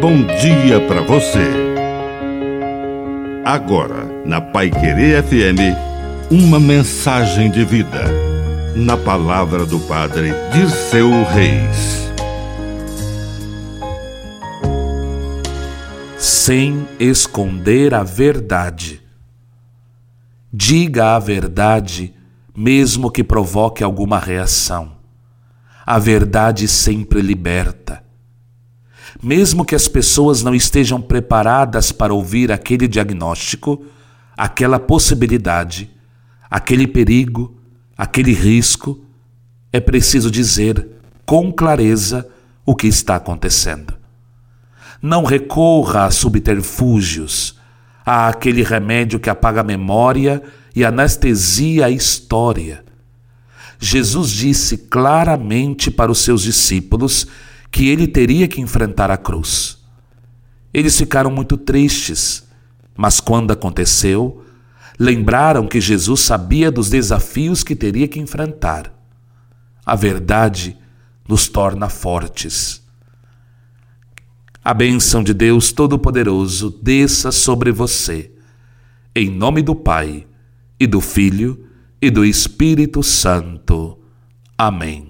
bom dia para você. Agora, na Pai Querer FM, uma mensagem de vida. Na palavra do Padre Dirceu Reis. Sem esconder a verdade. Diga a verdade, mesmo que provoque alguma reação. A verdade sempre liberta mesmo que as pessoas não estejam preparadas para ouvir aquele diagnóstico, aquela possibilidade, aquele perigo, aquele risco, é preciso dizer com clareza o que está acontecendo. Não recorra a subterfúgios, a aquele remédio que apaga a memória e anestesia a história. Jesus disse claramente para os seus discípulos que ele teria que enfrentar a cruz. Eles ficaram muito tristes, mas quando aconteceu, lembraram que Jesus sabia dos desafios que teria que enfrentar. A verdade nos torna fortes. A bênção de Deus Todo-Poderoso desça sobre você, em nome do Pai, e do Filho, e do Espírito Santo. Amém.